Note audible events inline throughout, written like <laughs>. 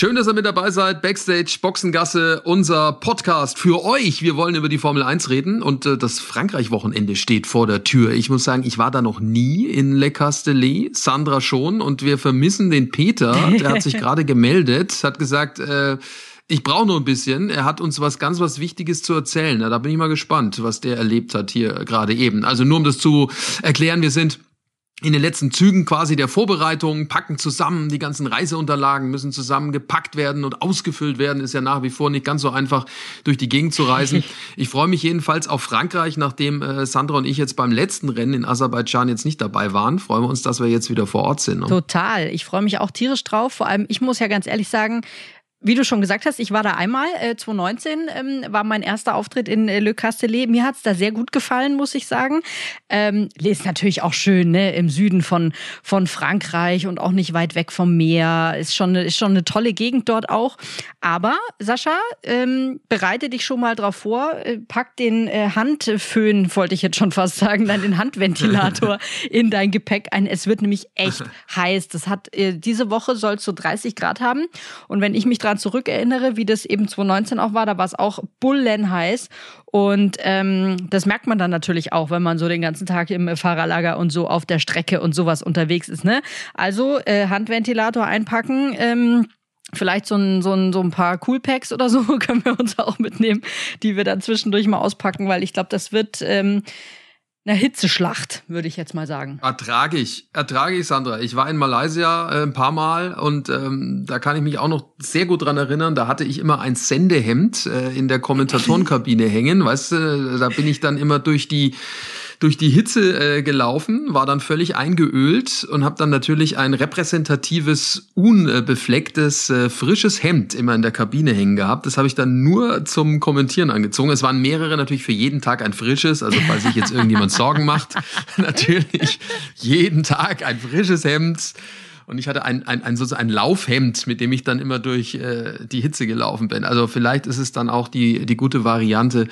Schön, dass ihr mit dabei seid. Backstage Boxengasse, unser Podcast für euch. Wir wollen über die Formel 1 reden und äh, das Frankreich-Wochenende steht vor der Tür. Ich muss sagen, ich war da noch nie in Le Castellet, Sandra schon und wir vermissen den Peter. Der hat sich <laughs> gerade gemeldet, hat gesagt, äh, ich brauche nur ein bisschen. Er hat uns was ganz was Wichtiges zu erzählen. Ja, da bin ich mal gespannt, was der erlebt hat hier gerade eben. Also nur um das zu erklären, wir sind in den letzten Zügen quasi der Vorbereitung, packen zusammen, die ganzen Reiseunterlagen müssen zusammengepackt werden und ausgefüllt werden, ist ja nach wie vor nicht ganz so einfach, durch die Gegend zu reisen. <laughs> Ich freue mich jedenfalls auf Frankreich, nachdem äh, Sandra und ich jetzt beim letzten Rennen in Aserbaidschan jetzt nicht dabei waren, freuen wir uns, dass wir jetzt wieder vor Ort sind. Ne? Total. Ich freue mich auch tierisch drauf. Vor allem, ich muss ja ganz ehrlich sagen, wie du schon gesagt hast, ich war da einmal, äh, 2019 ähm, war mein erster Auftritt in äh, Le Castellet. Mir hat's da sehr gut gefallen, muss ich sagen. Ähm, ist natürlich auch schön, ne? im Süden von, von Frankreich und auch nicht weit weg vom Meer. Ist schon, ist schon eine tolle Gegend dort auch. Aber, Sascha, ähm, bereite dich schon mal drauf vor, äh, pack den äh, Handföhn, wollte ich jetzt schon fast sagen, dann den Handventilator <laughs> in dein Gepäck ein. Es wird nämlich echt <laughs> heiß. Das hat, äh, diese Woche soll es so 30 Grad haben. Und wenn ich mich dran zurückerinnere, wie das eben 2019 auch war, da war es auch bullenheiß. Und ähm, das merkt man dann natürlich auch, wenn man so den ganzen Tag im Fahrerlager und so auf der Strecke und sowas unterwegs ist. Ne? Also äh, Handventilator einpacken. Ähm, Vielleicht so ein, so, ein, so ein paar Coolpacks oder so <laughs> können wir uns auch mitnehmen, die wir dann zwischendurch mal auspacken, weil ich glaube, das wird ähm, eine Hitzeschlacht, würde ich jetzt mal sagen. Ertrage ich, ertrage ich, Sandra. Ich war in Malaysia äh, ein paar Mal und ähm, da kann ich mich auch noch sehr gut dran erinnern. Da hatte ich immer ein Sendehemd äh, in der Kommentatorenkabine <laughs> hängen. Weißt du, da bin ich dann immer durch die durch die Hitze äh, gelaufen, war dann völlig eingeölt und habe dann natürlich ein repräsentatives, unbeflecktes, äh, frisches Hemd immer in der Kabine hängen gehabt. Das habe ich dann nur zum Kommentieren angezogen. Es waren mehrere natürlich für jeden Tag ein frisches, also falls sich jetzt irgendjemand Sorgen macht, <laughs> natürlich jeden Tag ein frisches Hemd. Und ich hatte ein, ein, ein, sozusagen ein Laufhemd, mit dem ich dann immer durch äh, die Hitze gelaufen bin. Also vielleicht ist es dann auch die, die gute Variante,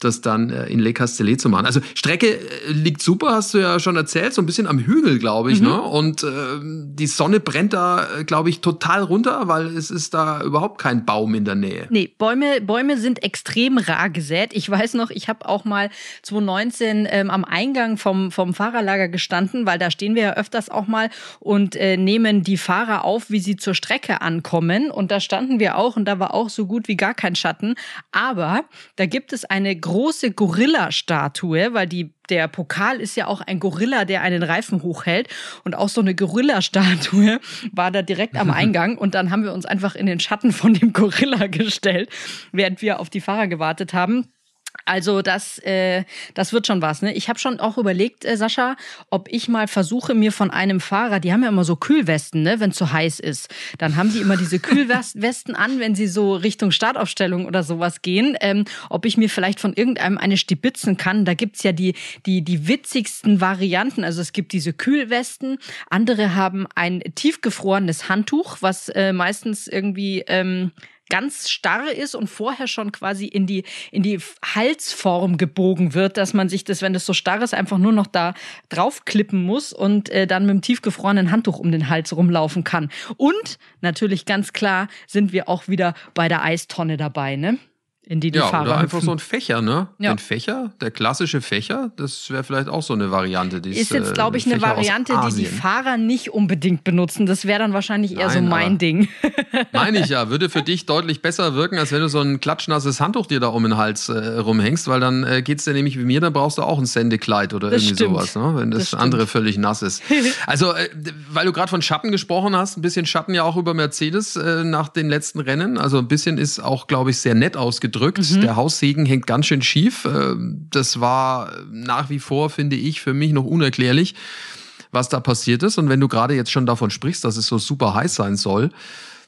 das dann äh, in Le Castellet zu machen. Also Strecke äh, liegt super, hast du ja schon erzählt, so ein bisschen am Hügel, glaube ich, mhm. ne? Und äh, die Sonne brennt da, äh, glaube ich, total runter, weil es ist da überhaupt kein Baum in der Nähe. Nee, Bäume, Bäume sind extrem rar gesät. Ich weiß noch, ich habe auch mal 2019 ähm, am Eingang vom, vom Fahrerlager gestanden, weil da stehen wir ja öfters auch mal und äh, nehmen die Fahrer auf, wie sie zur Strecke ankommen. Und da standen wir auch und da war auch so gut wie gar kein Schatten. Aber da gibt es eine große Gorilla-Statue, weil die, der Pokal ist ja auch ein Gorilla, der einen Reifen hochhält. Und auch so eine Gorilla-Statue <laughs> war da direkt am <laughs> Eingang. Und dann haben wir uns einfach in den Schatten von dem Gorilla <laughs> gestellt, während wir auf die Fahrer gewartet haben. Also das, äh, das wird schon was. Ne? Ich habe schon auch überlegt, äh, Sascha, ob ich mal versuche, mir von einem Fahrer, die haben ja immer so Kühlwesten, ne, wenn es zu heiß ist. Dann haben die immer diese <laughs> Kühlwesten an, wenn sie so Richtung Startaufstellung oder sowas gehen. Ähm, ob ich mir vielleicht von irgendeinem eine stibitzen kann. Da gibt's ja die, die, die witzigsten Varianten. Also es gibt diese Kühlwesten. Andere haben ein tiefgefrorenes Handtuch, was äh, meistens irgendwie... Ähm, ganz starr ist und vorher schon quasi in die, in die Halsform gebogen wird, dass man sich das, wenn das so starr ist, einfach nur noch da draufklippen muss und äh, dann mit dem tiefgefrorenen Handtuch um den Hals rumlaufen kann. Und natürlich ganz klar sind wir auch wieder bei der Eistonne dabei, ne? In die die ja, Fahrer oder hüpfen. einfach so ein Fächer, ne? Ja. Ein Fächer, der klassische Fächer, das wäre vielleicht auch so eine Variante. Die ist jetzt, glaube ich, eine Variante, die die Fahrer nicht unbedingt benutzen. Das wäre dann wahrscheinlich eher Nein, so mein Ding. <laughs> Meine ich ja, würde für dich deutlich besser wirken, als wenn du so ein klatschnasses Handtuch dir da um den Hals äh, rumhängst, weil dann äh, geht's dir nämlich wie mir, dann brauchst du auch ein Sendekleid oder das irgendwie stimmt. sowas, ne? wenn das, das andere völlig nass ist. <laughs> Also, äh, weil du gerade von Schatten gesprochen hast, ein bisschen Schatten ja auch über Mercedes äh, nach den letzten Rennen. Also ein bisschen ist auch, glaube ich, sehr nett ausgedrückt. Mhm. Der Haus Segen hängt ganz schön schief. Ähm, das war nach wie vor, finde ich, für mich noch unerklärlich, was da passiert ist. Und wenn du gerade jetzt schon davon sprichst, dass es so super heiß sein soll,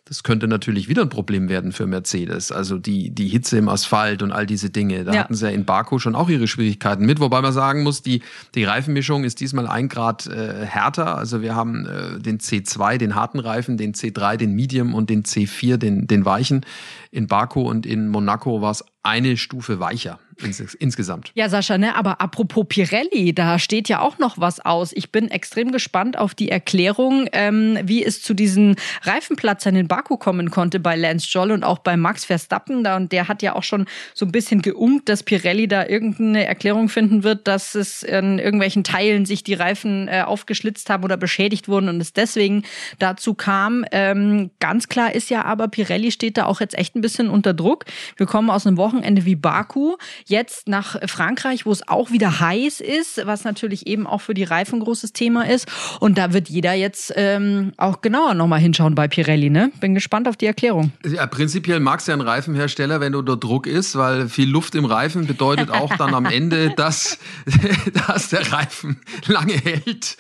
Das könnte natürlich wieder ein Problem werden für Mercedes. Also die, die Hitze im Asphalt und all diese Dinge. Da ja. hatten sie ja in Baku schon auch ihre Schwierigkeiten mit. Wobei man sagen muss, die, die Reifenmischung ist diesmal ein Grad äh, härter. Also wir haben äh, den C2, den harten Reifen, den C3, den Medium und den C4, den, den weichen. In Baku und in Monaco war es eine Stufe weicher ins, insgesamt. Ja, Sascha, ne, aber apropos Pirelli, da steht ja auch noch was aus. Ich bin extrem gespannt auf die Erklärung, ähm, wie es zu diesen Reifenplatzern in Baku kommen konnte bei Lance Joll und auch bei Max Verstappen. Da, und der hat ja auch schon so ein bisschen geungt, dass Pirelli da irgendeine Erklärung finden wird, dass es in irgendwelchen Teilen sich die Reifen äh, aufgeschlitzt haben oder beschädigt wurden und es deswegen dazu kam. Ähm, ganz klar ist ja aber, Pirelli steht da auch jetzt echt ein bisschen unter Druck. Wir kommen aus einem Wochenende Wochenende wie Baku, jetzt nach Frankreich, wo es auch wieder heiß ist, was natürlich eben auch für die Reifen ein großes Thema ist. Und da wird jeder jetzt ähm, auch genauer nochmal hinschauen bei Pirelli. Ne? Bin gespannt auf die Erklärung. Ja, prinzipiell magst du ja einen Reifenhersteller, wenn du unter Druck ist, weil viel Luft im Reifen bedeutet auch <laughs> dann am Ende, dass, <laughs> dass der Reifen lange hält.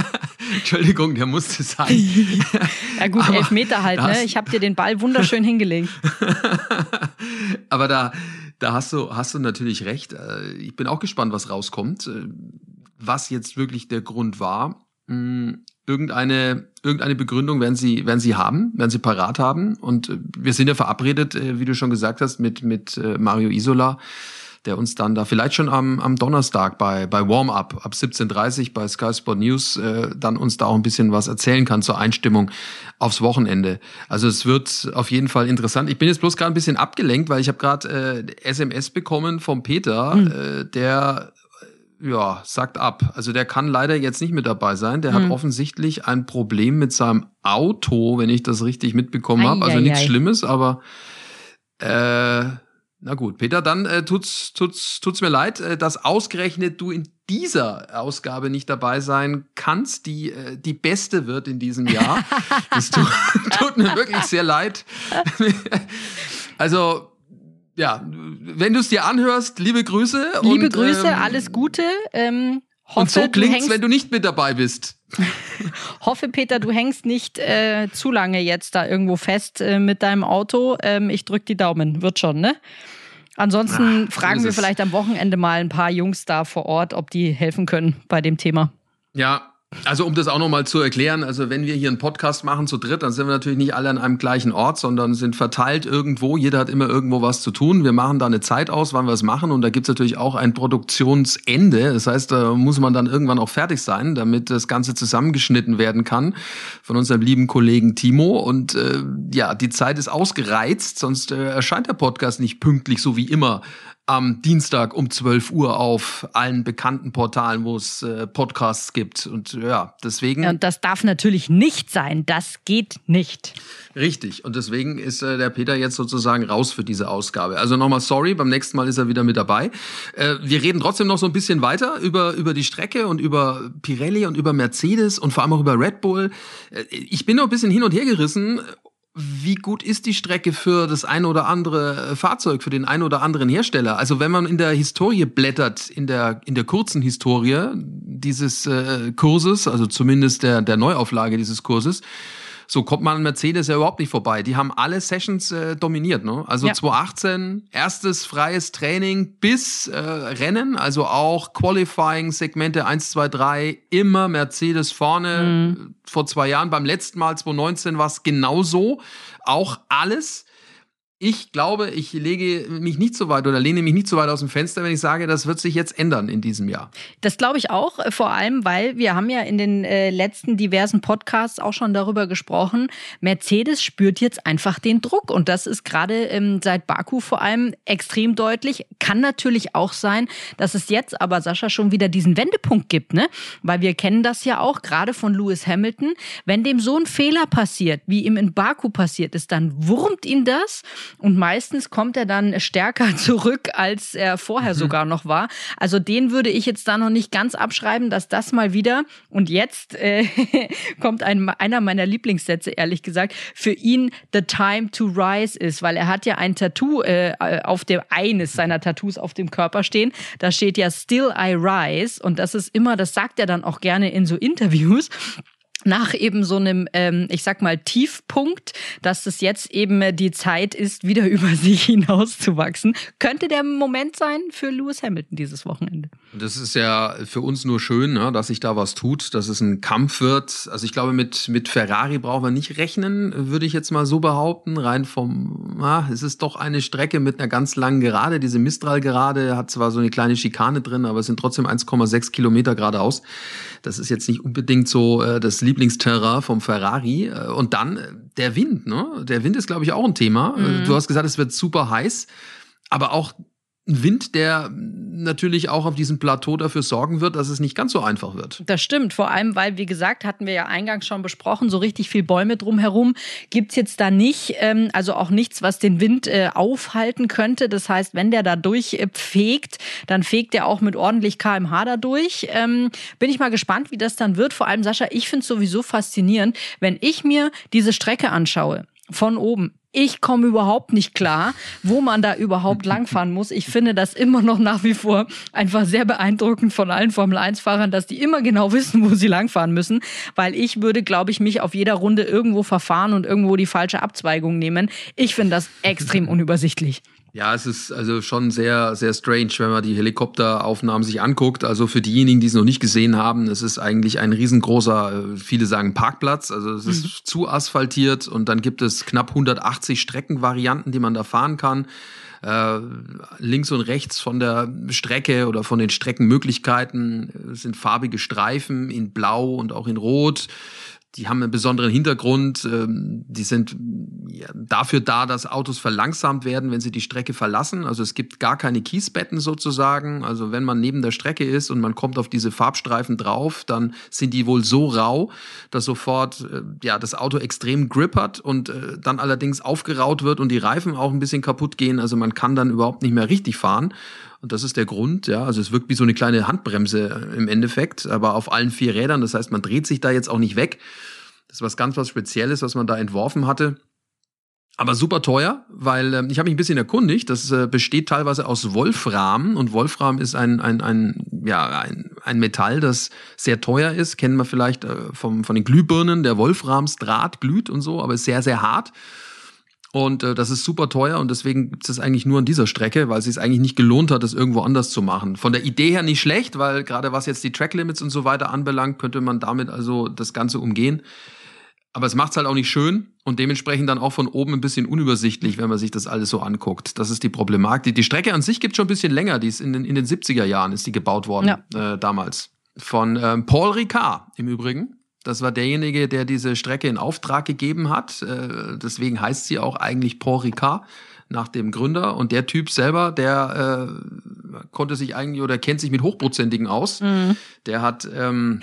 <laughs> Entschuldigung, der musste sein. ja gut, elf Meter halt. Ne? Ich habe dir den Ball wunderschön hingelegt. Aber da, da hast du, hast du natürlich recht. Äh, ich bin auch gespannt, was rauskommt. Äh, was jetzt wirklich der Grund war. Hm, irgendeine, irgendeine Begründung werden sie, werden sie haben, werden sie parat haben. Und äh, wir sind ja verabredet, wie du schon gesagt hast, mit, mit Mario Isola der uns dann da vielleicht schon am, am Donnerstag bei, bei Warm-Up ab 17.30 bei Sky Sport News äh, dann uns da auch ein bisschen was erzählen kann zur Einstimmung aufs Wochenende. Also es wird auf jeden Fall interessant. Ich bin jetzt bloß gerade ein bisschen abgelenkt, weil ich habe gerade äh, SMS bekommen vom Peter, mhm. äh, der ja, sagt ab. Also der kann leider jetzt nicht mit dabei sein. Der hm. hat offensichtlich ein Problem mit seinem Auto, wenn ich das richtig mitbekommen habe. Also nichts Schlimmes, aber äh, na gut, Peter, dann äh, tut's, tut's, tut's mir leid, äh, dass ausgerechnet du in dieser Ausgabe nicht dabei sein kannst, die äh, die beste wird in diesem Jahr. <laughs> das tut, tut mir wirklich sehr leid. <laughs> also ja, wenn du es dir anhörst, liebe Grüße. Liebe und, Grüße, ähm, alles Gute. Ähm, hoffe, und so klingt's, wenn du nicht mit dabei bist. <laughs> hoffe, Peter, du hängst nicht äh, zu lange jetzt da irgendwo fest äh, mit deinem Auto. Ähm, ich drück die Daumen, wird schon, ne? Ansonsten Ach, fragen wir vielleicht am Wochenende mal ein paar Jungs da vor Ort, ob die helfen können bei dem Thema. Ja, also um das auch nochmal zu erklären, also wenn wir hier einen Podcast machen zu dritt, dann sind wir natürlich nicht alle an einem gleichen Ort, sondern sind verteilt irgendwo. Jeder hat immer irgendwo was zu tun. Wir machen da eine Zeit aus, wann wir es machen. Und da gibt's natürlich auch ein Produktionsende. Das heißt, da muss man dann irgendwann auch fertig sein, damit das Ganze zusammengeschnitten werden kann von unserem lieben Kollegen Timo. Und äh, ja, die Zeit ist ausgereizt, sonst äh, erscheint der Podcast nicht pünktlich, so wie immer am Dienstag um 12 Uhr auf allen bekannten Portalen, wo es äh, Podcasts gibt. Und ja, deswegen. Ja, und das darf natürlich nicht sein. Das geht nicht. Richtig. Und deswegen ist äh, der Peter jetzt sozusagen raus für diese Ausgabe. Also nochmal sorry, beim nächsten Mal ist er wieder mit dabei. Äh, wir reden trotzdem noch so ein bisschen weiter über, über die Strecke und über Pirelli und über Mercedes und vor allem auch über Red Bull. Äh, ich bin noch ein bisschen hin und her gerissen wie gut ist die Strecke für das ein oder andere äh, Fahrzeug, für den ein oder anderen Hersteller? Also wenn man in der Historie blättert, in der, in der kurzen Historie dieses äh, Kurses, also zumindest der, der Neuauflage dieses Kurses, so kommt man an Mercedes ja überhaupt nicht vorbei. Die haben alle Sessions äh, dominiert. Ne? Also ja. 2018 erstes freies Training bis äh, Rennen, also auch Qualifying Segmente 1, 2, 3, immer Mercedes vorne. Mhm. Vor zwei Jahren beim letzten Mal 2019 war es genauso. Auch alles ich glaube, ich lege mich nicht so weit oder lehne mich nicht so weit aus dem Fenster, wenn ich sage, das wird sich jetzt ändern in diesem Jahr. Das glaube ich auch, äh, vor allem, weil wir haben ja in den äh, letzten diversen Podcasts auch schon darüber gesprochen. Mercedes spürt jetzt einfach den Druck und das ist gerade ähm, seit Baku vor allem extrem deutlich. Kann natürlich auch sein, dass es jetzt aber Sascha schon wieder diesen Wendepunkt gibt, ne? Weil wir kennen das ja auch gerade von Lewis Hamilton. Wenn dem so ein Fehler passiert, wie ihm in Baku passiert ist, dann wurmt ihn das und meistens kommt er dann stärker <laughs> zurück, als er vorher mhm. sogar noch war. Also den würde ich jetzt da noch nicht ganz abschreiben, dass das mal wieder und jetzt äh, <laughs> kommt ein, einer meiner Lieblingssätze, ehrlich gesagt, für ihn The Time to Rise ist, weil er hat ja ein Tattoo äh, auf dem eines seiner Tattoos auf dem Körper stehen. Da steht ja Still I Rise und das ist immer, das sagt er dann auch gerne in so Interviews. Nach eben so einem, ähm, ich sag mal, Tiefpunkt, dass es jetzt eben die Zeit ist, wieder <laughs> über sich hinauszuwachsen. Könnte der Moment sein für Lewis Hamilton dieses Wochenende. Das ist ja für uns nur schön, ne, dass sich da was tut, dass es ein Kampf wird. Also ich glaube, mit, mit Ferrari brauchen wir nicht rechnen, würde ich jetzt mal so behaupten. Rein vom, ah, es ist doch eine Strecke mit einer ganz langen Gerade. Diese Mistral-Gerade hat zwar so eine kleine Schikane drin, aber es sind trotzdem 1,6 Kilometer geradeaus. Das ist jetzt nicht unbedingt so äh, das Lieblingsterrain vom Ferrari. Äh, und dann äh, der Wind, ne? Der Wind ist, glaube ich, auch ein Thema. Mhm. Du hast gesagt, es wird super heiß. Aber auch Wind, der natürlich auch auf diesem Plateau dafür sorgen wird, dass es nicht ganz so einfach wird. Das stimmt, vor allem, weil, wie gesagt, hatten wir ja eingangs schon besprochen, so richtig viel Bäume drumherum gibt's jetzt da nicht. Ähm, also auch nichts, was den Wind äh, aufhalten könnte. Das heißt, wenn der da durchfegt, dann fegt er auch mit ordentlich kmh da durch. Ähm, bin ich mal gespannt, wie das dann wird. Vor allem, Sascha, ich finde es sowieso faszinierend, wenn ich mir diese Strecke anschaue von oben ich komme überhaupt nicht klar, wo man da überhaupt <laughs> langfahren muss. Ich finde das immer noch nach wie vor einfach sehr beeindruckend von allen Formel-1-Fahrern, dass die immer genau wissen, wo sie langfahren müssen, weil ich würde, glaube ich, mich auf jeder Runde irgendwo verfahren und irgendwo die falsche Abzweigung nehmen. Ich finde das extrem unübersichtlich. Ja, es ist also schon sehr, sehr strange, wenn man die Helikopteraufnahmen sich anguckt. Also für diejenigen, die es noch nicht gesehen haben, es ist eigentlich ein riesengroßer, äh, viele sagen Parkplatz. Also es ist mhm. zu asphaltiert und dann gibt es knapp 180 Streckenvarianten, die man da fahren kann. Äh, links und rechts von der Strecke oder von den Streckenmöglichkeiten sind farbige Streifen in Blau und auch in Rot die haben einen besonderen Hintergrund. Ähm, die sind dafür da, dass Autos verlangsamt werden, wenn sie die Strecke verlassen. Also es gibt gar keine Kiesbetten sozusagen. Also wenn man neben der Strecke ist und man kommt auf diese Farbstreifen drauf, dann sind die wohl so rau, dass sofort äh, ja das Auto extrem Grip hat und äh, dann allerdings aufgeraut wird und die Reifen auch ein bisschen kaputt gehen. Also man kann dann überhaupt nicht mehr richtig fahren. Das ist der Grund, ja. Also es wirkt wie so eine kleine Handbremse äh, im Endeffekt, aber auf allen vier Rädern. Das heißt, man dreht sich da jetzt auch nicht weg. Das ist was ganz was Spezielles, was man da entworfen hatte. Aber super teuer, weil äh, ich habe mich ein bisschen erkundigt. Das äh, besteht teilweise aus Wolfram und Wolfram ist ein ein ein ja ein, ein Metall, das sehr teuer ist. Kennen wir vielleicht äh, vom von den Glühbirnen. Der Wolframsdraht glüht und so, aber ist sehr sehr hart. Und äh, das ist super teuer und deswegen gibt es eigentlich nur an dieser Strecke, weil es sich eigentlich nicht gelohnt hat, das irgendwo anders zu machen. Von der Idee her nicht schlecht, weil gerade was jetzt die Tracklimits und so weiter anbelangt, könnte man damit also das Ganze umgehen. Aber es macht es halt auch nicht schön und dementsprechend dann auch von oben ein bisschen unübersichtlich, wenn man sich das alles so anguckt. Das ist die Problematik. Die, Strecke an sich gibt schon ein bisschen länger. Die ist in den, in den 70er Jahren ist die gebaut worden, ja. äh, damals. Von ähm, Paul Ricard im Übrigen. Das war derjenige, der diese Strecke in Auftrag gegeben hat. Äh, deswegen heißt sie auch eigentlich Paul Ricard nach dem Gründer. Und der Typ selber, der äh, konnte sich eigentlich oder kennt sich mit Hochprozentigen aus. Mhm. Der hat ähm,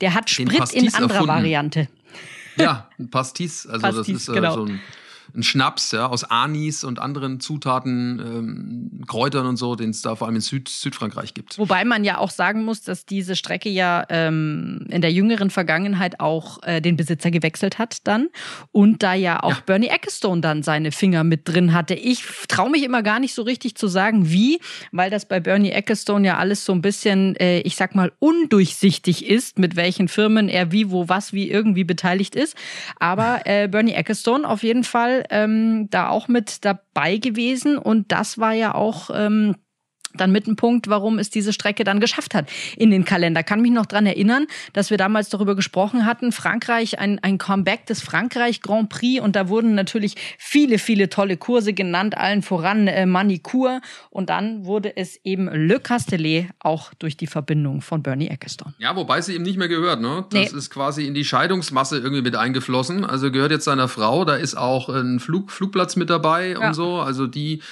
der hat Sprit in anderer erfunden. Variante. Ja, ein Pastis. Also Pastis, das ist äh, genau. so ein ein Schnaps ja, aus Anis und anderen Zutaten, ähm, Kräutern und so, den es da vor allem in Süd Südfrankreich gibt. Wobei man ja auch sagen muss, dass diese Strecke ja ähm, in der jüngeren Vergangenheit auch äh, den Besitzer gewechselt hat dann und da ja auch ja. Bernie Ecclestone dann seine Finger mit drin hatte. Ich traue mich immer gar nicht so richtig zu sagen, wie, weil das bei Bernie Ecclestone ja alles so ein bisschen, äh, ich sag mal, undurchsichtig ist, mit welchen Firmen er wie, wo, was, wie irgendwie beteiligt ist. Aber äh, Bernie Ecclestone auf jeden Fall ähm, da auch mit dabei gewesen. Und das war ja auch ähm, dann mit einem Punkt, warum es diese Strecke dann geschafft hat in den Kalender. Kann mich noch dran erinnern, dass wir damals darüber gesprochen hatten, Frankreich, ein, ein Comeback des Frankreich Grand Prix und da wurden natürlich viele, viele tolle Kurse genannt, allen voran äh, Manicure und dann wurde es eben Le Castellet auch durch die Verbindung von Bernie Ecclestone. Ja, wobei sie ihm nicht mehr gehört, ne? Das nee. ist quasi in die Scheidungsmasse irgendwie mit eingeflossen, also gehört jetzt seiner Frau, da ist auch ein Flug, Flugplatz mit dabei ja. und so, also die,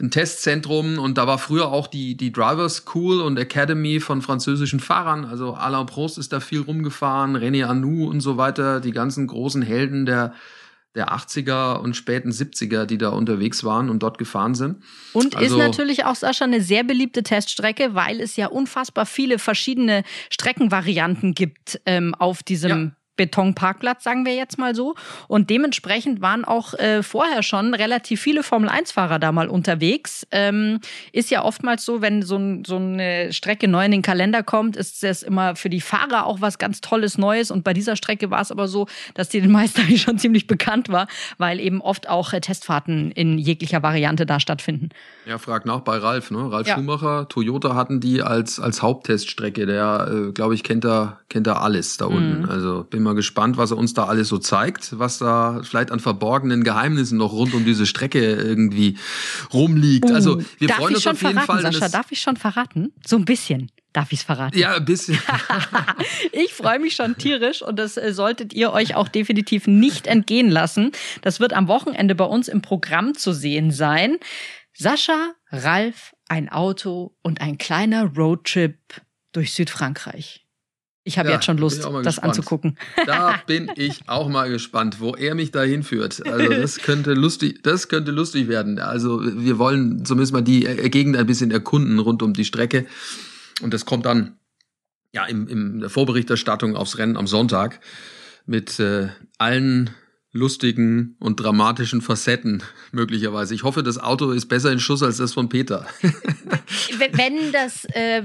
ein Testzentrum und da war früher auch auch die, die Driver School und Academy von französischen Fahrern. Also Alain Prost ist da viel rumgefahren, René Anou und so weiter, die ganzen großen Helden der, der 80er und späten 70er, die da unterwegs waren und dort gefahren sind. Und also, ist natürlich auch, Sascha, eine sehr beliebte Teststrecke, weil es ja unfassbar viele verschiedene Streckenvarianten gibt ähm, auf diesem Betonparkplatz, sagen wir jetzt mal so. Und dementsprechend waren auch äh, vorher schon relativ viele Formel-1-Fahrer da mal unterwegs. Ähm, ist ja oftmals so, wenn so, ein, so, eine Strecke neu in den Kalender kommt, ist das immer für die Fahrer auch was ganz Tolles Neues. Und bei dieser Strecke war es aber so, dass die den meisten <laughs> eigentlich schon ziemlich bekannt war, weil eben oft auch äh, Testfahrten in jeglicher Variante da stattfinden. Ja, frag nach bei Ralf. Ne? Ralf ja. Schumacher, Toyota hatten die als, als Hauptteststrecke. Der, äh, glaube ich, kennt da, kennt da alles da unten. Mhm. Also bin mal gespannt, was er uns da alles so zeigt, was da vielleicht an verborgenen Geheimnissen noch rund um diese Strecke irgendwie rumliegt. Uh, also wir freuen uns auf jeden verraten, Fall. Sascha, darf ich schon verraten? So ein bisschen. Darf ich es verraten? Ja, ein bisschen. <laughs> <laughs> ich freue mich schon tierisch und das äh, solltet ihr euch auch definitiv nicht entgehen lassen. Das wird am Wochenende bei uns im Programm zu sehen sein. Sascha, Ralf, ein Auto und ein kleiner Roadtrip durch Südfrankreich. Ich habe ja, jetzt schon Lust, das gespannt. anzugucken. Da bin ich auch mal gespannt, wo er mich dahin führt. Also das <laughs> könnte lustig, das könnte lustig werden. Also wir wollen zumindest mal die äh, Gegend ein bisschen erkunden rund um die Strecke. Und das kommt dann ja im, in der Vorberichterstattung aufs Rennen am Sonntag mit äh, allen lustigen und dramatischen Facetten <laughs> möglicherweise. Ich hoffe, das Auto ist besser in Schuss als das von Peter. <laughs> Wenn das, äh,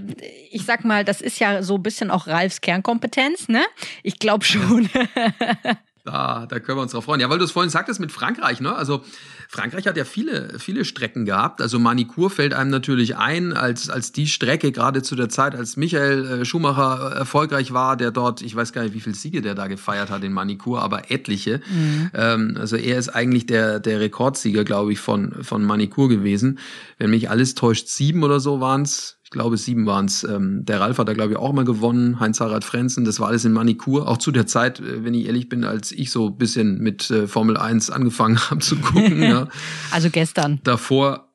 ich sag mal, das ist ja so ein bisschen auch Ralfs Kernkompetenz, ne? Ich glaube schon. <laughs> Da, da können wir uns drauf freuen. Ja, weil du es vorhin sagtest mit Frankreich, ne? Also Frankreich hat ja viele, viele Strecken gehabt. Also Manicourt fällt einem natürlich ein als, als die Strecke, gerade zu der Zeit, als Michael äh, Schumacher erfolgreich war, der dort, ich weiß gar nicht, wie viele Siege der da gefeiert hat in Manicourt, aber etliche. Mhm. Ähm, also er ist eigentlich der, der Rekordsieger, glaube ich, von, von Manicourt gewesen. Wenn mich alles täuscht, sieben oder so waren's glaube sieben waren es. Ähm, der Ralf hat da, glaube ich, auch mal gewonnen. Heinz-Harald Frenzen, das war alles in Manikur. Auch zu der Zeit, äh, wenn ich ehrlich bin, als ich so ein bisschen mit äh, Formel 1 angefangen <laughs> habe zu gucken. <laughs> ja. Also gestern. Davor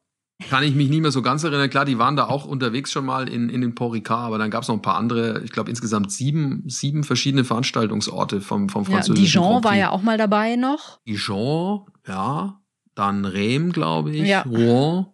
kann ich mich nicht mehr so ganz erinnern. Klar, die waren da auch unterwegs schon mal in, in den Port Ricard, aber dann gab es noch ein paar andere, ich glaube insgesamt sieben, sieben verschiedene Veranstaltungsorte vom, vom französischen ja, Dijon war ja auch mal dabei noch. Dijon, ja. Dann Rem, glaube ich. Ja. Rouen.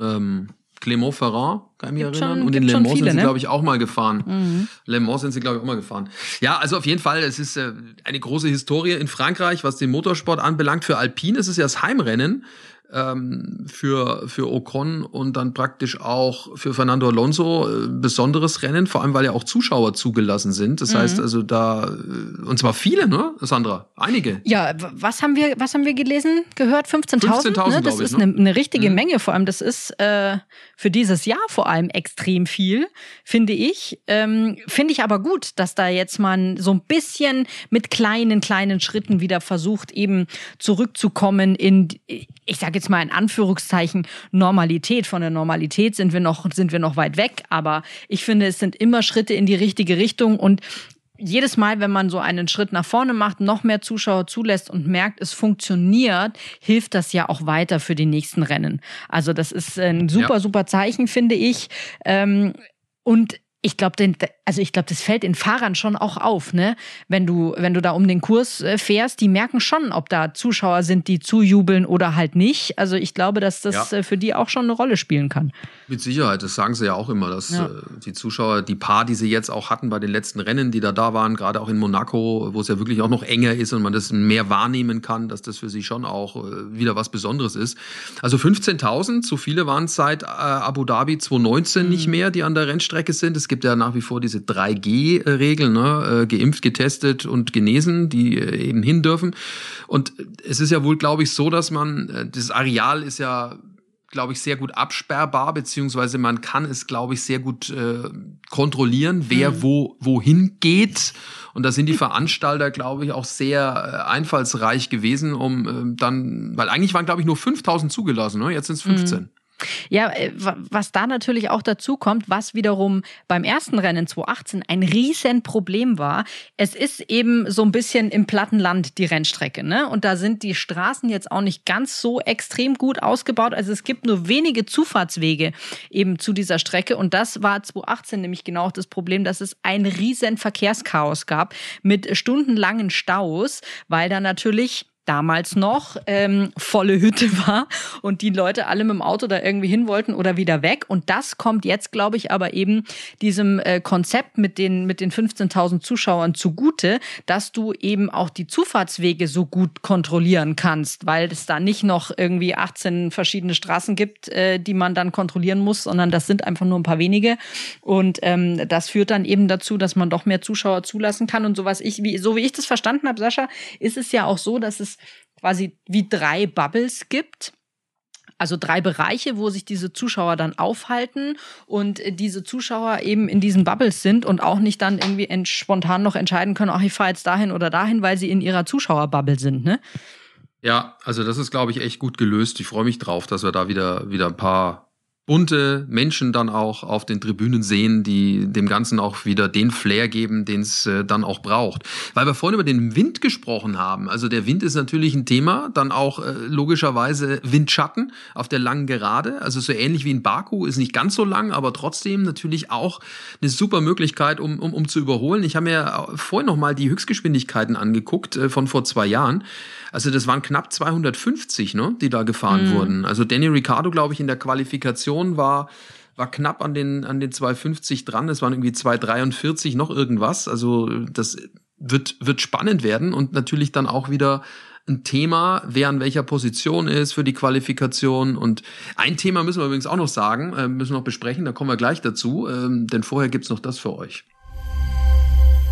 Ähm, Clermont-Ferrand, kann ich mich gibt erinnern. Schon, und in Le Mans sind sie, ne? glaube ich, auch mal gefahren. Mhm. Le Mans sind sie, glaube ich, auch mal gefahren. Ja, also auf jeden Fall, es ist äh, eine große Historie in Frankreich, was den Motorsport anbelangt. Für Alpine ist es ja das Heimrennen ähm, für, für Ocon und dann praktisch auch für Fernando Alonso äh, besonderes Rennen, vor allem weil ja auch Zuschauer zugelassen sind. Das mhm. heißt also da, äh, und zwar viele, ne, Sandra? Einige. Ja, was haben wir, was haben wir gelesen, gehört? 15.000? 15.000, ne? Das ist ne? eine, eine richtige mhm. Menge, vor allem das ist äh, für dieses Jahr vor allem extrem viel, finde ich. Ähm, finde ich aber gut, dass da jetzt man so ein bisschen mit kleinen, kleinen Schritten wieder versucht, eben zurückzukommen in, ich sage jetzt mal in Anführungszeichen Normalität. Von der Normalität sind wir noch, sind wir noch weit weg, aber ich finde, es sind immer Schritte in die richtige Richtung und jedes Mal, wenn man so einen Schritt nach vorne macht, noch mehr Zuschauer zulässt und merkt, es funktioniert, hilft das ja auch weiter für die nächsten Rennen. Also das ist ein super, ja. super Zeichen, finde ich. Ähm, und ich glaube, also ich glaube, das fällt den Fahrern schon auch auf, ne? Wenn du, wenn du da um den Kurs äh, fährst, die merken schon, ob da Zuschauer sind, die zujubeln oder halt nicht. Also ich glaube, dass das ja. Äh, für die auch schon eine Rolle spielen kann. Mit Sicherheit, das sagen sie ja auch immer, dass ja. Äh, die Zuschauer, die paar, die sie jetzt auch hatten bei den letzten Rennen, die da da waren, gerade auch in Monaco, wo es ja wirklich auch noch enger ist und man das mehr wahrnehmen kann, dass das für sie schon auch wieder was Besonderes ist. Also 15.000, so viele waren es seit Abu Dhabi 2019 mhm. nicht mehr, die an der Rennstrecke sind. Es gibt ja nach wie vor diese 3G-Regel, ne? Äh, geimpft, getestet und genesen, die äh, eben hin dürfen. Und es ist ja wohl, glaube ich, so, dass man, äh, dieses Areal ist ja glaube ich, sehr gut absperrbar, beziehungsweise man kann es, glaube ich, sehr gut äh, kontrollieren, wer mhm. wo wohin geht. Und da sind die Veranstalter, glaube ich, auch sehr äh, einfallsreich gewesen, um äh, dann, weil eigentlich waren, glaube ich, nur 5000 zugelassen, ne? jetzt sind es 15. Mhm. Ja, äh, was da natürlich auch dazu kommt, was wiederum beim ersten Rennen 2018 ein Riesenproblem war, es ist eben so ein bisschen im Plattenland die Rennstrecke, ne? Und da sind die Straßen jetzt auch nicht ganz so extrem gut ausgebaut. Also es gibt nur wenige Zufahrtswege eben zu dieser Strecke. Und das war 2018 nämlich genau das Problem, dass es ein riesen Verkehrschaos gab mit stundenlangen Staus, weil da natürlich damals noch ähm, volle Hütte <laughs> war und die Leute alle mit dem Auto da irgendwie hin wollten oder wieder weg. Und das kommt jetzt, glaube ich, aber eben diesem äh, Konzept mit den, mit den 15.000 Zuschauern zugute, dass du eben auch die Zufahrtswege so gut kontrollieren kannst, weil es da nicht noch irgendwie 18 verschiedene Straßen gibt, äh, die man dann kontrollieren muss, sondern das sind einfach nur ein paar wenige. Und ähm, das führt dann eben dazu, dass man doch mehr Zuschauer zulassen kann. Und so was ich, wie, so wie ich das verstanden habe, Sascha, ist es ja auch so, dass es quasi wie drei Bubbles gibt. Also drei Bereiche, wo sich diese Zuschauer dann aufhalten und diese Zuschauer eben in diesen Bubbles sind und auch nicht dann irgendwie spontan noch entscheiden können, ach, ich fahre jetzt dahin oder dahin, weil sie in ihrer Zuschauerbubble sind, ne? Ja, also das ist, glaube ich, echt gut gelöst. Ich freue mich drauf, dass wir da wieder, wieder ein paar bunte Menschen dann auch auf den Tribünen sehen, die dem Ganzen auch wieder den Flair geben, den es äh, dann auch braucht. Weil wir vorhin über den Wind gesprochen haben. Also der Wind ist natürlich ein Thema, dann auch äh, logischerweise Windschatten auf der langen Gerade. Also so ähnlich wie in Baku, ist nicht ganz so lang, aber trotzdem natürlich auch eine super Möglichkeit, um, um, um zu überholen. Ich habe mir vorhin noch mal die Höchstgeschwindigkeiten angeguckt äh, von vor zwei Jahren. Also das waren knapp 250, ne, die da gefahren mhm. wurden. Also Danny Ricciardo, glaube ich, in der Qualifikation war war knapp an den an den 250 dran. Es waren irgendwie 243 noch irgendwas. Also das wird wird spannend werden und natürlich dann auch wieder ein Thema, wer an welcher Position ist für die Qualifikation. Und ein Thema müssen wir übrigens auch noch sagen, äh, müssen wir noch besprechen, da kommen wir gleich dazu, ähm, denn vorher gibt's noch das für euch.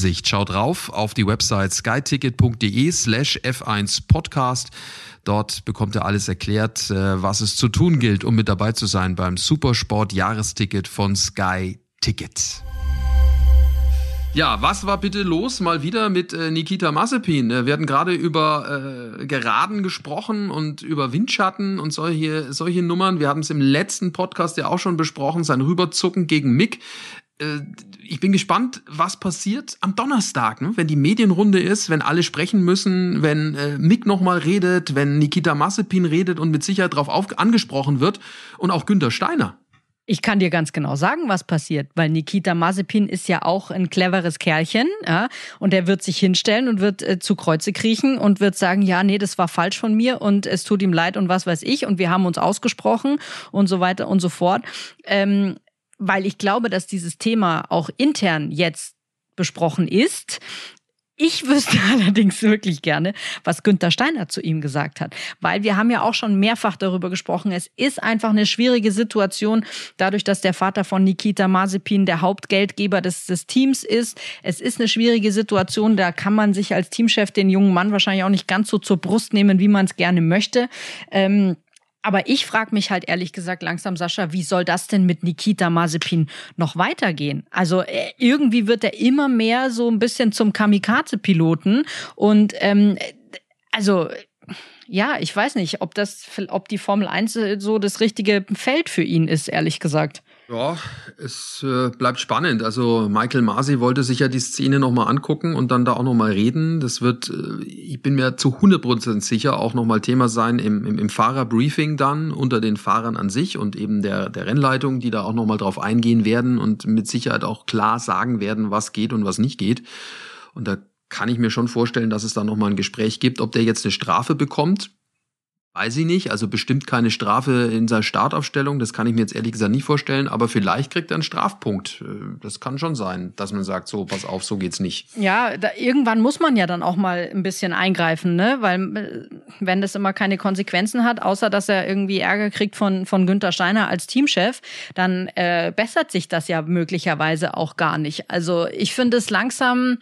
Hinsicht. Schaut drauf auf die Website skyticket.de slash F1 Podcast. Dort bekommt ihr alles erklärt, äh, was es zu tun gilt, um mit dabei zu sein beim Supersport Jahresticket von Sky Ticket. Ja, was war bitte los mal wieder mit äh, Nikita Mazepin? Äh, wir hatten gerade über äh, Geraden gesprochen und über Windschatten und solche, solche Nummern. Wir haben es im letzten Podcast ja auch schon besprochen, sein Rüberzucken gegen Mick. Äh, ich bin gespannt, was passiert am Donnerstag, ne? wenn die Medienrunde ist, wenn alle sprechen müssen, wenn äh, Mick nochmal redet, wenn Nikita Massepin redet und mit Sicherheit darauf angesprochen wird und auch Günter Steiner. Ich kann dir ganz genau sagen, was passiert, weil Nikita Mazepin ist ja auch ein cleveres Kerlchen, ja, und er wird sich hinstellen und wird äh, zu Kreuze kriechen und wird sagen, ja, nee, das war falsch von mir und es tut ihm leid und was weiß ich und wir haben uns ausgesprochen und so weiter und so fort. Ähm, weil ich glaube, dass dieses Thema auch intern jetzt besprochen ist. Ich wüsste <laughs> allerdings wirklich gerne, was Günther Steiner zu ihm gesagt hat, weil wir haben ja auch schon mehrfach darüber gesprochen. Es ist einfach eine schwierige Situation, dadurch, dass der Vater von Nikita Mazepin der Hauptgeldgeber des, des Teams ist. Es ist eine schwierige Situation, da kann man sich als Teamchef den jungen Mann wahrscheinlich auch nicht ganz so zur Brust nehmen, wie man es gerne möchte. Ähm, aber ich frage mich halt ehrlich gesagt langsam, Sascha, wie soll das denn mit Nikita Mazepin noch weitergehen? Also äh, irgendwie wird er immer mehr so ein bisschen zum Kamikaze-Piloten und ähm, also ja, ich weiß nicht, ob das, ob die Formel 1 so das richtige Feld für ihn ist, ehrlich gesagt. Ja, es äh, bleibt spannend. Also Michael Masi wollte sich ja die Szene nochmal angucken und dann da auch nochmal reden. Das wird, äh, ich bin mir zu 100% sicher, auch nochmal Thema sein im, im, im Fahrerbriefing dann unter den Fahrern an sich und eben der, der Rennleitung, die da auch nochmal drauf eingehen werden und mit Sicherheit auch klar sagen werden, was geht und was nicht geht. Und da kann ich mir schon vorstellen, dass es da nochmal ein Gespräch gibt, ob der jetzt eine Strafe bekommt Weiß ich nicht, also bestimmt keine Strafe in seiner Startaufstellung, das kann ich mir jetzt ehrlich gesagt nicht vorstellen, aber vielleicht kriegt er einen Strafpunkt. Äh, das kann schon sein, dass man sagt, so, pass auf, so geht's nicht. Ja, da, irgendwann muss man ja dann auch mal ein bisschen eingreifen, ne? Weil äh, wenn das immer keine Konsequenzen hat, außer dass er irgendwie Ärger kriegt von, von Günther Steiner als Teamchef, dann äh, bessert sich das ja möglicherweise auch gar nicht. Also ich finde es langsam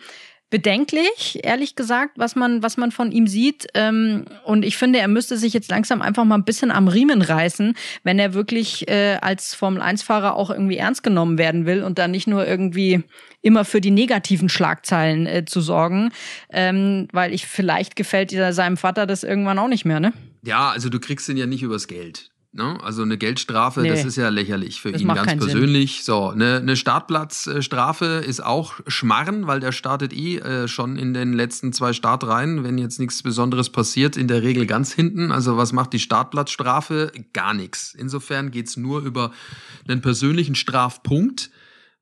bedenklich, ehrlich gesagt, was man, was man von ihm sieht. Ähm, und ich finde, er müsste sich jetzt langsam einfach mal ein bisschen am Riemen reißen, wenn er wirklich äh, als Formel-1-Fahrer auch irgendwie ernst genommen werden will und dann nicht nur irgendwie immer für die negativen Schlagzeilen äh, zu sorgen. Ähm, weil ich vielleicht gefällt dieser, seinem Vater das irgendwann auch nicht mehr, ne? Ja, also du kriegst ihn ja nicht übers Geld. Ne? Also eine Geldstrafe, nee, das ist ja lächerlich für ihn ganz persönlich. Sinn. So, eine, eine Startplatzstrafe ist auch Schmarren, weil der startet eh äh, schon in den letzten zwei Startreihen, wenn jetzt nichts Besonderes passiert, in der Regel ganz hinten. Also was macht die Startplatzstrafe? Gar nichts. Insofern geht's nur über einen persönlichen Strafpunkt.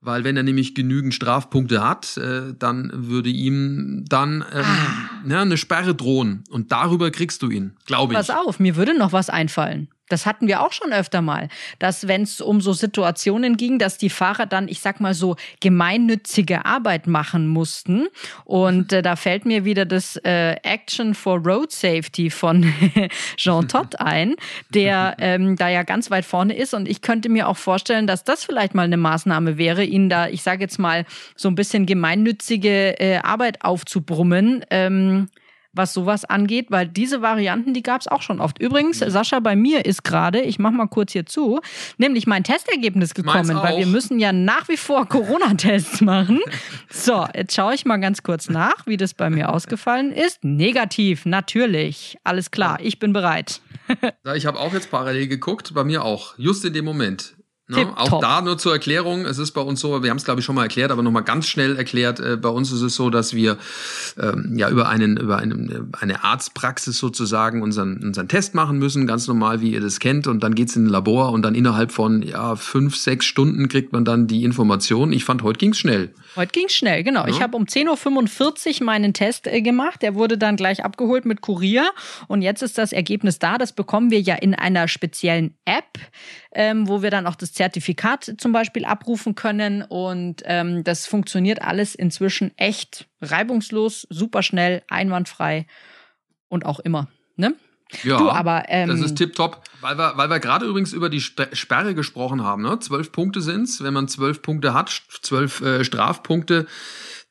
Weil wenn er nämlich genügend Strafpunkte hat, äh, dann würde ihm dann ähm, ah. ja, eine Sperre drohen. Und darüber kriegst du ihn, glaube ich. Pass auf, mir würde noch was einfallen. Das hatten wir auch schon öfter mal, dass wenn es um so Situationen ging, dass die Fahrer dann, ich sag mal so, gemeinnützige Arbeit machen mussten. Und äh, da fällt mir wieder das äh, Action for Road Safety von <laughs> Jean <laughs> Todt ein, der ähm, da ja ganz weit vorne ist. Und ich könnte mir auch vorstellen, dass das vielleicht mal eine Maßnahme wäre, ihn da, ich sage jetzt mal, so ein bisschen gemeinnützige äh, Arbeit aufzubrummen. Ähm, was sowas angeht, weil diese Varianten, die gab es auch schon oft. Übrigens, Sascha, bei mir ist gerade, ich mach mal kurz hier zu, nämlich mein Testergebnis gekommen, weil wir müssen ja nach wie vor Corona-Tests machen. <laughs> So, jetzt schaue ich mal ganz kurz nach, wie das bei mir ausgefallen ist. Negativ, natürlich. Alles klar, ich bin bereit. <laughs> ich habe auch jetzt parallel geguckt, bei mir auch, just in dem Moment. Ne? Auch da nur zur Erklärung, es ist bei uns so, wir haben es glaube ich schon mal erklärt, aber nochmal ganz schnell erklärt, äh, bei uns ist es so, dass wir ähm, ja über einen über einen, eine Arztpraxis sozusagen unseren unseren Test machen müssen, ganz normal, wie ihr das kennt, und dann geht's in ein Labor und dann innerhalb von ja fünf sechs Stunden kriegt man dann die Information. Ich fand, heute ging's schnell. Heute ging's schnell, genau. Ja. Ich habe um 10.45 Uhr meinen Test äh, gemacht, der wurde dann gleich abgeholt mit Kurier und jetzt ist das Ergebnis da. Das bekommen wir ja in einer speziellen App, ähm, wo wir dann auch das Zertifikat zum Beispiel abrufen können. Und ähm, das funktioniert alles inzwischen echt reibungslos, super schnell, einwandfrei und auch immer. Ne? Ja, du, aber, ähm, das ist tipptopp. Weil wir, weil wir gerade übrigens über die Sperre gesprochen haben. Ne? Zwölf Punkte sind's. Wenn man zwölf Punkte hat, zwölf äh, Strafpunkte,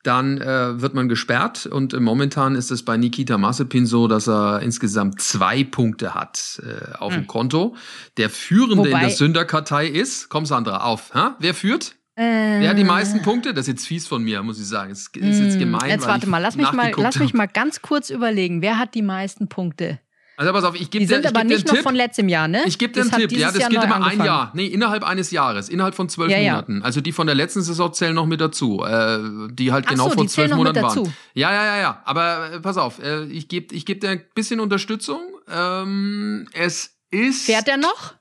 dann äh, wird man gesperrt. Und äh, momentan ist es bei Nikita Mazepin so, dass er insgesamt zwei Punkte hat äh, auf hm. dem Konto. Der Führende Wobei, in der Sünderkartei ist, komm Sandra, auf. Ha? Wer führt? Äh, Wer hat die meisten Punkte? Das ist jetzt fies von mir, muss ich sagen. Das ist jetzt hm, gemein. Jetzt warte mal, lass mich mal, lass mich mal ganz kurz überlegen. Wer hat die meisten Punkte? Also pass auf, ich gebe dir, sind aber nicht noch Tipp. von letztem Jahr, ne? Ich gebe dir einen Tipp, ja, das Jahr geht immer ein Jahr. Nee, innerhalb eines Jahres, innerhalb von zwölf ja, ja. Monaten. Also die von der letzten Saison zählen noch mit dazu, äh, die halt Ach genau so, vor zwölf Monaten waren. Ja, ja, ja, ja. Aber äh, pass auf, äh, ich gebe ich geb dir ein bisschen Unterstützung. Ähm, es ist. Fährt er noch?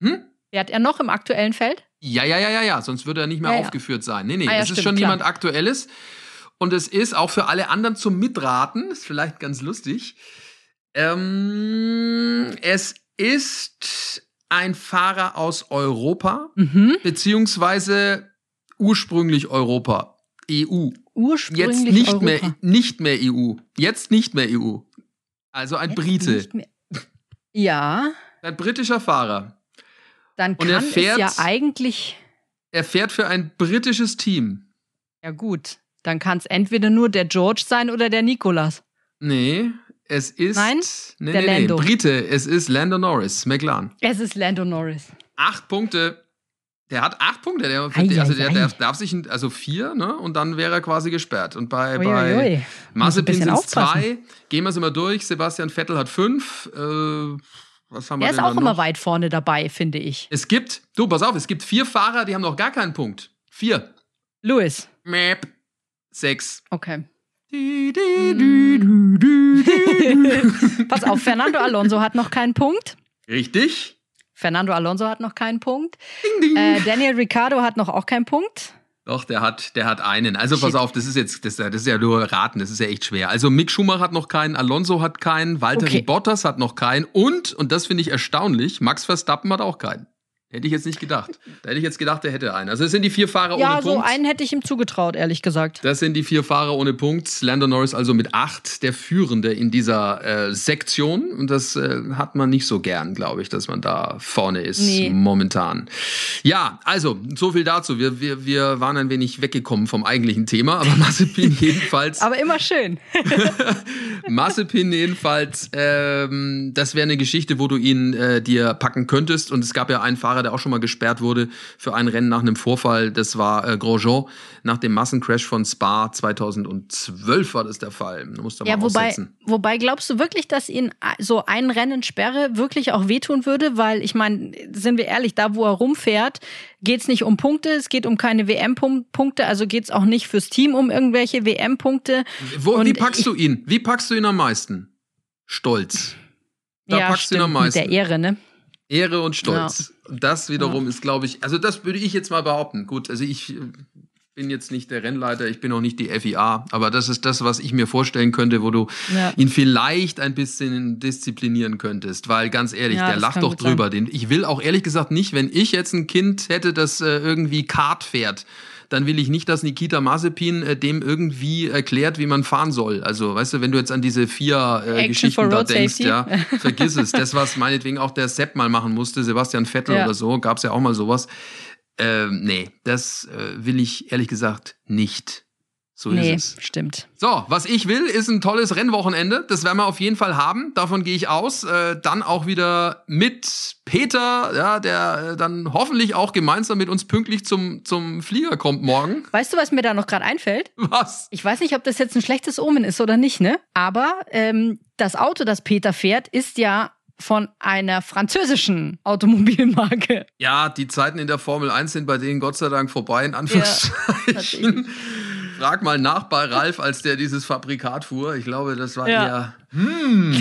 Hm? Fährt er noch im aktuellen Feld? Ja, ja, ja, ja, ja. Sonst würde er nicht mehr ja, aufgeführt sein. Nee, nee, ah, es ist schon klar. jemand Aktuelles. Und es ist auch für alle anderen zum Mitraten, ist vielleicht ganz lustig. Ähm, es ist ein Fahrer aus Europa, mhm. beziehungsweise ursprünglich Europa, EU. Ursprünglich Jetzt nicht Europa. mehr, nicht mehr EU. Jetzt nicht mehr EU. Also ein Jetzt Brite. Ja. Ein britischer Fahrer. Dann kann Und er fährt, es ja eigentlich. Er fährt für ein britisches Team. Ja gut, dann kann es entweder nur der George sein oder der Nikolas. Nee, es ist. Nein? Nee, der nee, Lando. Nee, Brite. Es ist Lando Norris, McLaren. Es ist Lando Norris. Acht Punkte. Der hat acht Punkte. Der, ei, also der, der darf sich, also vier, ne? Und dann wäre er quasi gesperrt. Und bei, ui, bei ui. Mazepin sind es zwei. Gehen wir es immer durch. Sebastian Vettel hat fünf. Äh, was haben wir er ist auch immer weit vorne dabei, finde ich. Es gibt, du, pass auf, es gibt vier Fahrer, die haben noch gar keinen Punkt. Vier. Lewis. Mäp. Sechs. Okay. <laughs> Pass auf, Fernando Alonso hat noch keinen Punkt. Richtig. Fernando Alonso hat noch keinen Punkt. Ding, ding. Äh, Daniel Ricciardo hat noch auch keinen Punkt. Doch, der hat, der hat einen. Also Shit. pass auf, das ist jetzt, das, das, ist ja nur raten, das ist ja echt schwer. Also Mick Schumacher hat noch keinen, Alonso hat keinen, Walter okay. Bottas hat noch keinen und, und das finde ich erstaunlich, Max Verstappen hat auch keinen. Hätte ich jetzt nicht gedacht. Da hätte ich jetzt gedacht, er hätte einen. Also das sind die vier Fahrer ja, ohne so Punkt. einen hätte ich ihm zugetraut, ehrlich gesagt. Das sind die vier Fahrer ohne Punkt. Lando Norris also mit acht, der Führende in dieser äh, Sektion. Und das äh, hat man nicht so gern, glaube ich, dass man da vorne ist Nee. momentan. Ja, also so viel dazu. Wir, wir, wir waren ein wenig weggekommen vom eigentlichen Thema, aber <laughs> Mazepin jedenfalls. Aber immer schön. <laughs> Mazepin jedenfalls, ähm, das wäre eine Geschichte, wo du ihn äh, dir packen könntest. Und es gab ja einen Fahrer, der auch schon mal gesperrt wurde für ein Rennen nach einem Vorfall. Das war äh, Grosjean. Nach dem Massencrash von Spa 2012 war das der Fall. Du musst da Ja, mal wobei, aussetzen. wobei glaubst du wirklich, dass ihn so ein Rennen Sperre wirklich auch wehtun würde? Weil ich meine, sind wir ehrlich, da wo er rumfährt, geht es nicht um Punkte, es geht um keine WM-Punkte, also geht es auch nicht fürs Team um irgendwelche WM-Punkte. Wie packst du ihn? Wie packst du ihn am meisten? Stolz. Da ja, packst du ihn am stimmt, mit meisten. der Ehre, ne? Ehre und Stolz. Und Das wiederum ist, glaube ich, also das würde ich jetzt mal behaupten. Gut, also ich äh, bin jetzt nicht der Rennleiter, ich bin auch nicht die FIA, aber das ist das, was ich mir vorstellen könnte, wo du Ja. ihn vielleicht ein bisschen disziplinieren könntest, weil ganz ehrlich, Ja, der lacht doch drüber. Den, ich will auch ehrlich gesagt nicht, wenn ich jetzt ein Kind hätte, das äh, irgendwie Kart fährt, dann will ich nicht, dass Nikita Mazepin äh, dem irgendwie erklärt, wie man fahren soll. Also, weißt du, wenn du jetzt an diese vier äh, Geschichten da denkst, Safety. ja, <laughs> vergiss es. Das, was meinetwegen auch der Sepp mal machen musste, Sebastian Vettel Ja. oder so, gab's ja auch mal sowas. Ähm, nee, das äh, will ich ehrlich gesagt nicht. So nee, ist es. stimmt. So, was ich will, ist ein tolles Rennwochenende. Das werden wir auf jeden Fall haben. Davon gehe ich aus. Äh, dann auch wieder mit Peter, ja, der äh, dann hoffentlich auch gemeinsam mit uns pünktlich zum, zum Flieger kommt morgen. Weißt du, was mir da noch gerade einfällt? Was? Ich weiß nicht, ob das jetzt ein schlechtes Omen ist oder nicht, ne? Aber ähm, das Auto, das Peter fährt, ist ja von einer französischen Automobilmarke. Ja, die Zeiten in der Formel 1 sind bei denen Gott sei Dank vorbei, in Anführungszeichen. tatsächlich. Frag mal nach bei Ralf, als der dieses Fabrikat fuhr. Ich glaube, das war Ja. eher. Hm.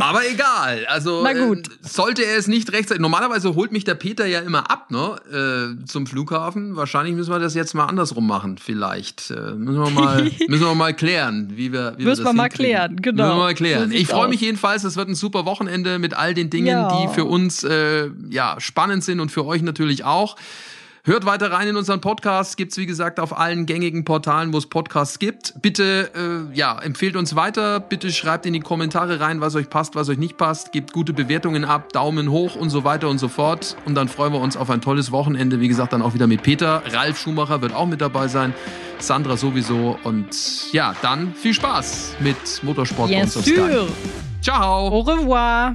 Aber egal. Also Na gut. Äh, sollte er es nicht rechtzeitig. Normalerweise holt mich der Peter ja immer ab, ne? Äh, zum Flughafen. Wahrscheinlich müssen wir das jetzt mal andersrum machen, vielleicht. Äh, müssen wir mal, <laughs> müssen wir mal klären, wie wir, wie Müssen wir das wir mal hinkriegen. klären, genau. Müssen wir mal klären. So ich freue mich jedenfalls. Es wird ein super Wochenende mit all den Dingen, Ja. die für uns äh, ja, spannend sind und für euch natürlich auch. Hört weiter rein in unseren Podcast. Gibt's wie gesagt auf allen gängigen Portalen, wo es Podcasts gibt. Bitte, äh, ja, empfehlt uns weiter. Bitte schreibt in die Kommentare rein, was euch passt, was euch nicht passt. Gebt gute Bewertungen ab, Daumen hoch und so weiter und so fort. Und dann freuen wir uns auf ein tolles Wochenende. Wie gesagt, dann auch wieder mit Peter. Ralf Schumacher wird auch mit dabei sein. Sandra sowieso. Und ja, dann viel Spaß mit Motorsport sûr. Ciao. Au revoir.